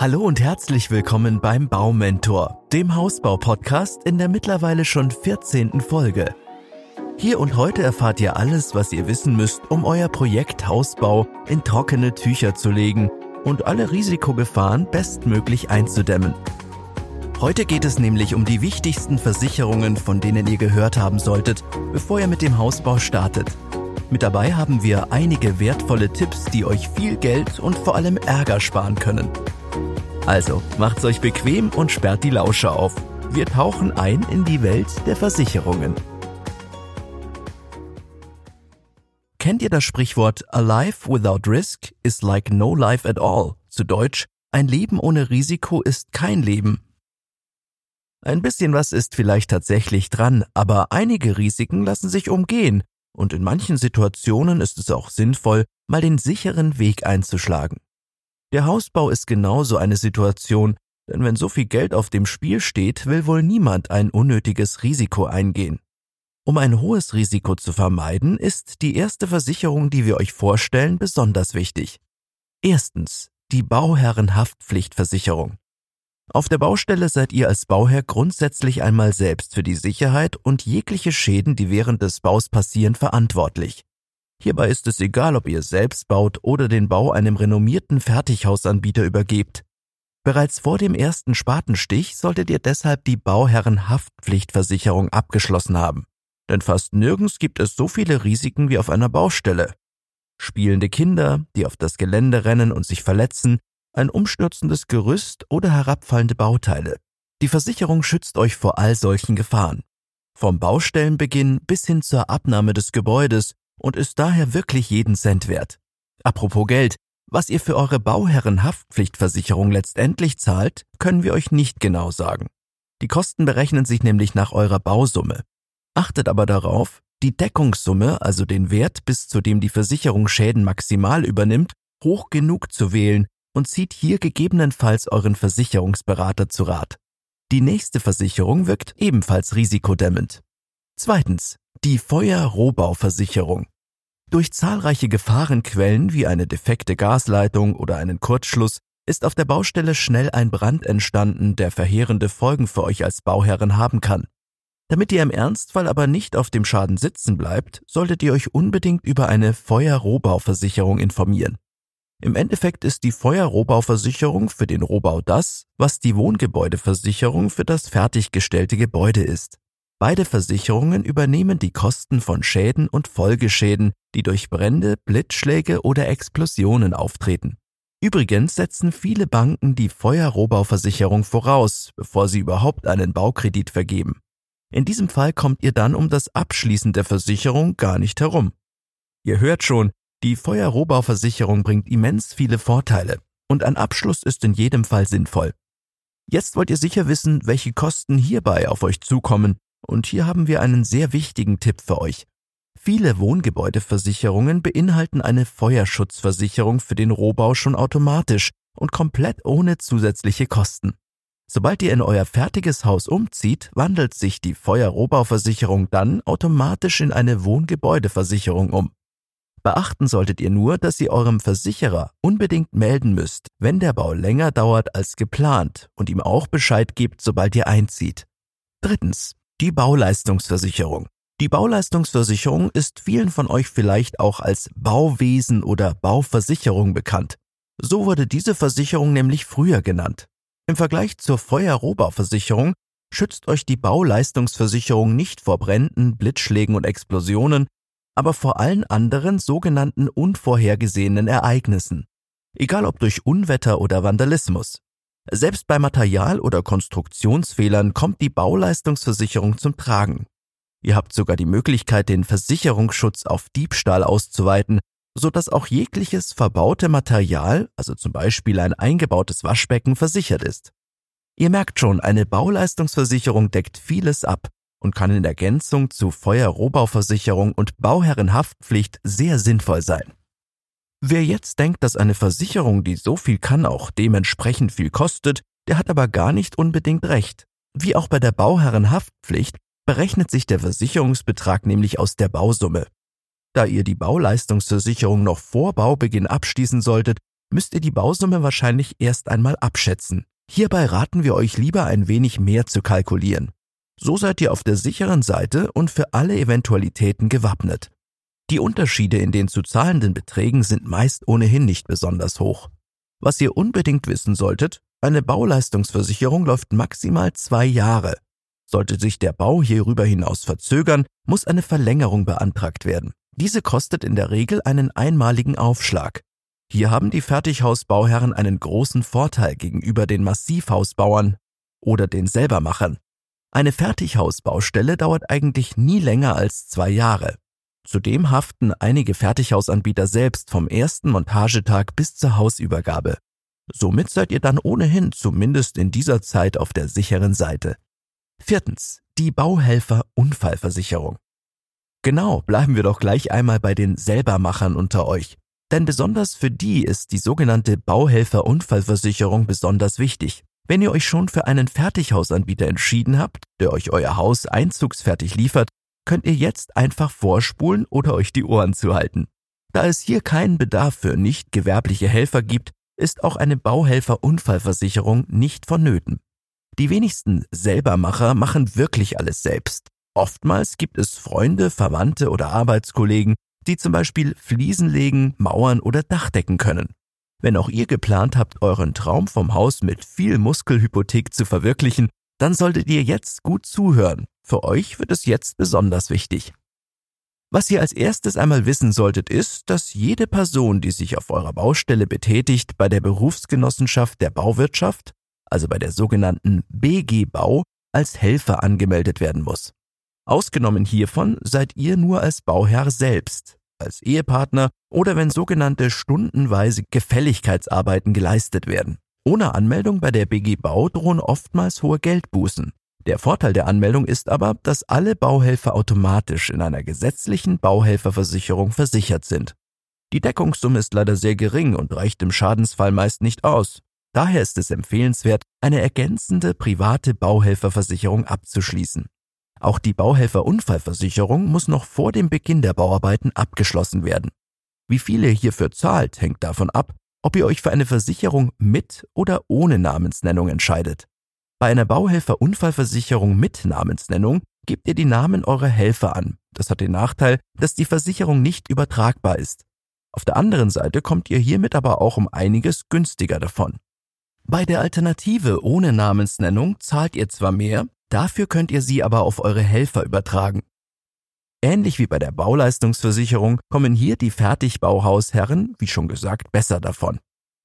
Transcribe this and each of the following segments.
Hallo und herzlich willkommen beim Baumentor, dem Hausbau-Podcast in der mittlerweile schon 14. Folge. Hier und heute erfahrt ihr alles, was ihr wissen müsst, um euer Projekt Hausbau in trockene Tücher zu legen und alle Risikogefahren bestmöglich einzudämmen. Heute geht es nämlich um die wichtigsten Versicherungen, von denen ihr gehört haben solltet, bevor ihr mit dem Hausbau startet. Mit dabei haben wir einige wertvolle Tipps, die euch viel Geld und vor allem Ärger sparen können. Also macht's euch bequem und sperrt die Lauscher auf. Wir tauchen ein in die Welt der Versicherungen. Kennt ihr das Sprichwort A life without risk is like no life at all? Zu Deutsch, ein Leben ohne Risiko ist kein Leben. Ein bisschen was ist vielleicht tatsächlich dran, aber einige Risiken lassen sich umgehen und in manchen Situationen ist es auch sinnvoll, mal den sicheren Weg einzuschlagen. Der Hausbau ist genauso eine Situation, denn wenn so viel Geld auf dem Spiel steht, will wohl niemand ein unnötiges Risiko eingehen. Um ein hohes Risiko zu vermeiden, ist die erste Versicherung, die wir euch vorstellen, besonders wichtig. Erstens die Bauherrenhaftpflichtversicherung. Auf der Baustelle seid ihr als Bauherr grundsätzlich einmal selbst für die Sicherheit und jegliche Schäden, die während des Baus passieren, verantwortlich. Hierbei ist es egal, ob ihr selbst baut oder den Bau einem renommierten Fertighausanbieter übergebt. Bereits vor dem ersten Spatenstich solltet ihr deshalb die Bauherrenhaftpflichtversicherung abgeschlossen haben. Denn fast nirgends gibt es so viele Risiken wie auf einer Baustelle. Spielende Kinder, die auf das Gelände rennen und sich verletzen, ein umstürzendes Gerüst oder herabfallende Bauteile. Die Versicherung schützt euch vor all solchen Gefahren. Vom Baustellenbeginn bis hin zur Abnahme des Gebäudes und ist daher wirklich jeden Cent wert. Apropos Geld, was ihr für eure Bauherrenhaftpflichtversicherung letztendlich zahlt, können wir euch nicht genau sagen. Die Kosten berechnen sich nämlich nach eurer Bausumme. Achtet aber darauf, die Deckungssumme, also den Wert, bis zu dem die Versicherung Schäden maximal übernimmt, hoch genug zu wählen und zieht hier gegebenenfalls euren Versicherungsberater zu Rat. Die nächste Versicherung wirkt ebenfalls risikodämmend. Zweitens, die Feuerrohbauversicherung. Durch zahlreiche Gefahrenquellen wie eine defekte Gasleitung oder einen Kurzschluss ist auf der Baustelle schnell ein Brand entstanden, der verheerende Folgen für euch als Bauherren haben kann. Damit ihr im Ernstfall aber nicht auf dem Schaden sitzen bleibt, solltet ihr euch unbedingt über eine Feuerrohbauversicherung informieren. Im Endeffekt ist die Feuerrohbauversicherung für den Rohbau das, was die Wohngebäudeversicherung für das fertiggestellte Gebäude ist. Beide Versicherungen übernehmen die Kosten von Schäden und Folgeschäden, die durch Brände, Blitzschläge oder Explosionen auftreten. Übrigens setzen viele Banken die Feuerrohbauversicherung voraus, bevor sie überhaupt einen Baukredit vergeben. In diesem Fall kommt ihr dann um das Abschließen der Versicherung gar nicht herum. Ihr hört schon, die Feuerrohbauversicherung bringt immens viele Vorteile und ein Abschluss ist in jedem Fall sinnvoll. Jetzt wollt ihr sicher wissen, welche Kosten hierbei auf euch zukommen und hier haben wir einen sehr wichtigen Tipp für euch. Viele Wohngebäudeversicherungen beinhalten eine Feuerschutzversicherung für den Rohbau schon automatisch und komplett ohne zusätzliche Kosten. Sobald ihr in euer fertiges Haus umzieht, wandelt sich die Feuerrohbauversicherung dann automatisch in eine Wohngebäudeversicherung um. Beachten solltet ihr nur, dass ihr eurem Versicherer unbedingt melden müsst, wenn der Bau länger dauert als geplant und ihm auch Bescheid gebt, sobald ihr einzieht. Drittens. Die Bauleistungsversicherung. Die Bauleistungsversicherung ist vielen von euch vielleicht auch als Bauwesen oder Bauversicherung bekannt. So wurde diese Versicherung nämlich früher genannt. Im Vergleich zur Feuerrohbauversicherung schützt euch die Bauleistungsversicherung nicht vor Bränden, Blitzschlägen und Explosionen, aber vor allen anderen sogenannten unvorhergesehenen Ereignissen. Egal ob durch Unwetter oder Vandalismus. Selbst bei Material- oder Konstruktionsfehlern kommt die Bauleistungsversicherung zum Tragen. Ihr habt sogar die Möglichkeit, den Versicherungsschutz auf Diebstahl auszuweiten, so dass auch jegliches verbaute Material, also zum Beispiel ein eingebautes Waschbecken, versichert ist. Ihr merkt schon, eine Bauleistungsversicherung deckt vieles ab und kann in Ergänzung zu Feuerrohbauversicherung und Bauherrenhaftpflicht sehr sinnvoll sein. Wer jetzt denkt, dass eine Versicherung, die so viel kann, auch dementsprechend viel kostet, der hat aber gar nicht unbedingt recht. Wie auch bei der Bauherrenhaftpflicht berechnet sich der Versicherungsbetrag nämlich aus der Bausumme. Da ihr die Bauleistungsversicherung noch vor Baubeginn abschließen solltet, müsst ihr die Bausumme wahrscheinlich erst einmal abschätzen. Hierbei raten wir euch lieber ein wenig mehr zu kalkulieren. So seid ihr auf der sicheren Seite und für alle Eventualitäten gewappnet. Die Unterschiede in den zu zahlenden Beträgen sind meist ohnehin nicht besonders hoch. Was ihr unbedingt wissen solltet, eine Bauleistungsversicherung läuft maximal zwei Jahre. Sollte sich der Bau hierüber hinaus verzögern, muss eine Verlängerung beantragt werden. Diese kostet in der Regel einen einmaligen Aufschlag. Hier haben die Fertighausbauherren einen großen Vorteil gegenüber den Massivhausbauern oder den Selbermachern. Eine Fertighausbaustelle dauert eigentlich nie länger als zwei Jahre. Zudem haften einige Fertighausanbieter selbst vom ersten Montagetag bis zur Hausübergabe. Somit seid ihr dann ohnehin zumindest in dieser Zeit auf der sicheren Seite. Viertens. Die Bauhelfer-Unfallversicherung. Genau, bleiben wir doch gleich einmal bei den Selbermachern unter euch. Denn besonders für die ist die sogenannte Bauhelfer-Unfallversicherung besonders wichtig. Wenn ihr euch schon für einen Fertighausanbieter entschieden habt, der euch euer Haus einzugsfertig liefert, könnt ihr jetzt einfach vorspulen oder euch die Ohren zuhalten. Da es hier keinen Bedarf für nicht gewerbliche Helfer gibt, ist auch eine Bauhelfer-Unfallversicherung nicht vonnöten. Die wenigsten Selbermacher machen wirklich alles selbst. Oftmals gibt es Freunde, Verwandte oder Arbeitskollegen, die zum Beispiel Fliesen legen, Mauern oder Dach decken können. Wenn auch ihr geplant habt, euren Traum vom Haus mit viel Muskelhypothek zu verwirklichen, dann solltet ihr jetzt gut zuhören. Für euch wird es jetzt besonders wichtig. Was ihr als erstes einmal wissen solltet, ist, dass jede Person, die sich auf eurer Baustelle betätigt, bei der Berufsgenossenschaft der Bauwirtschaft, also bei der sogenannten BG Bau, als Helfer angemeldet werden muss. Ausgenommen hiervon seid ihr nur als Bauherr selbst, als Ehepartner oder wenn sogenannte stundenweise Gefälligkeitsarbeiten geleistet werden. Ohne Anmeldung bei der BG Bau drohen oftmals hohe Geldbußen. Der Vorteil der Anmeldung ist aber, dass alle Bauhelfer automatisch in einer gesetzlichen Bauhelferversicherung versichert sind. Die Deckungssumme ist leider sehr gering und reicht im Schadensfall meist nicht aus. Daher ist es empfehlenswert, eine ergänzende private Bauhelferversicherung abzuschließen. Auch die Bauhelferunfallversicherung muss noch vor dem Beginn der Bauarbeiten abgeschlossen werden. Wie viel ihr hierfür zahlt, hängt davon ab, ob ihr euch für eine Versicherung mit oder ohne Namensnennung entscheidet. Bei einer Bauhelferunfallversicherung mit Namensnennung gebt ihr die Namen eurer Helfer an. Das hat den Nachteil, dass die Versicherung nicht übertragbar ist. Auf der anderen Seite kommt ihr hiermit aber auch um einiges günstiger davon. Bei der Alternative ohne Namensnennung zahlt ihr zwar mehr, Dafür könnt ihr sie aber auf eure Helfer übertragen. Ähnlich wie bei der Bauleistungsversicherung kommen hier die Fertigbauhausherren, wie schon gesagt, besser davon.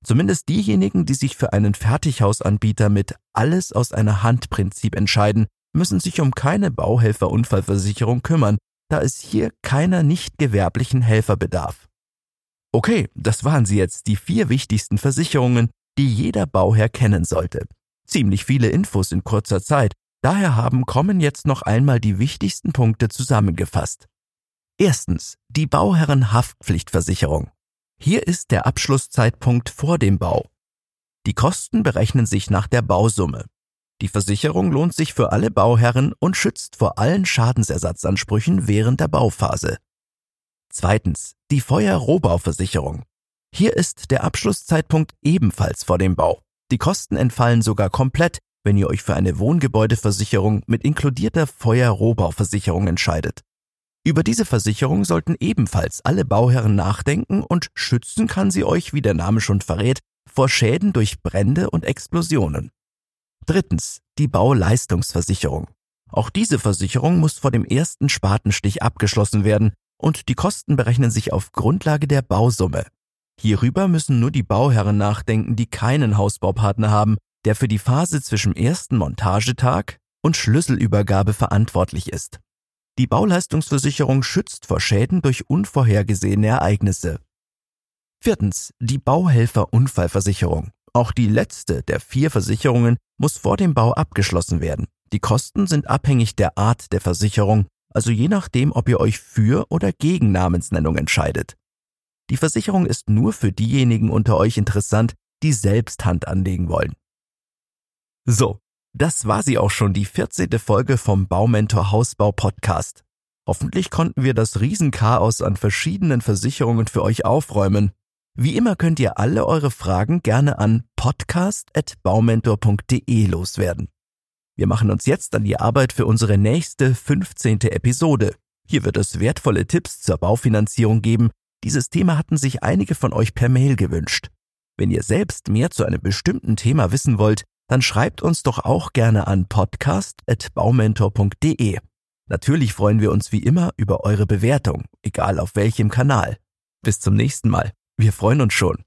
Zumindest diejenigen, die sich für einen Fertighausanbieter mit alles aus einer Hand Prinzip entscheiden, müssen sich um keine Bauhelferunfallversicherung kümmern, da es hier keiner nicht gewerblichen Helfer bedarf. Okay, das waren sie jetzt, die vier wichtigsten Versicherungen, die jeder Bauherr kennen sollte. Ziemlich viele Infos in kurzer Zeit, Daher haben kommen jetzt noch einmal die wichtigsten Punkte zusammengefasst. Erstens die Bauherrenhaftpflichtversicherung. Hier ist der Abschlusszeitpunkt vor dem Bau. Die Kosten berechnen sich nach der Bausumme. Die Versicherung lohnt sich für alle Bauherren und schützt vor allen Schadensersatzansprüchen während der Bauphase. Zweitens die Feuerrohbauversicherung. Hier ist der Abschlusszeitpunkt ebenfalls vor dem Bau. Die Kosten entfallen sogar komplett, wenn ihr euch für eine Wohngebäudeversicherung mit inkludierter Feuerrohbauversicherung entscheidet. Über diese Versicherung sollten ebenfalls alle Bauherren nachdenken und schützen kann sie euch, wie der Name schon verrät, vor Schäden durch Brände und Explosionen. Drittens, die Bauleistungsversicherung. Auch diese Versicherung muss vor dem ersten Spatenstich abgeschlossen werden und die Kosten berechnen sich auf Grundlage der Bausumme. Hierüber müssen nur die Bauherren nachdenken, die keinen Hausbaupartner haben der für die Phase zwischen ersten Montagetag und Schlüsselübergabe verantwortlich ist. Die Bauleistungsversicherung schützt vor Schäden durch unvorhergesehene Ereignisse. Viertens. Die Bauhelfer-Unfallversicherung. Auch die letzte der vier Versicherungen muss vor dem Bau abgeschlossen werden. Die Kosten sind abhängig der Art der Versicherung, also je nachdem, ob ihr euch für oder gegen Namensnennung entscheidet. Die Versicherung ist nur für diejenigen unter euch interessant, die selbst Hand anlegen wollen. So, das war sie auch schon, die 14. Folge vom Baumentor Hausbau Podcast. Hoffentlich konnten wir das Riesenchaos an verschiedenen Versicherungen für euch aufräumen. Wie immer könnt ihr alle eure Fragen gerne an podcast.baumentor.de loswerden. Wir machen uns jetzt an die Arbeit für unsere nächste 15. Episode. Hier wird es wertvolle Tipps zur Baufinanzierung geben. Dieses Thema hatten sich einige von euch per Mail gewünscht. Wenn ihr selbst mehr zu einem bestimmten Thema wissen wollt, dann schreibt uns doch auch gerne an podcast.baumentor.de. Natürlich freuen wir uns wie immer über eure Bewertung, egal auf welchem Kanal. Bis zum nächsten Mal. Wir freuen uns schon.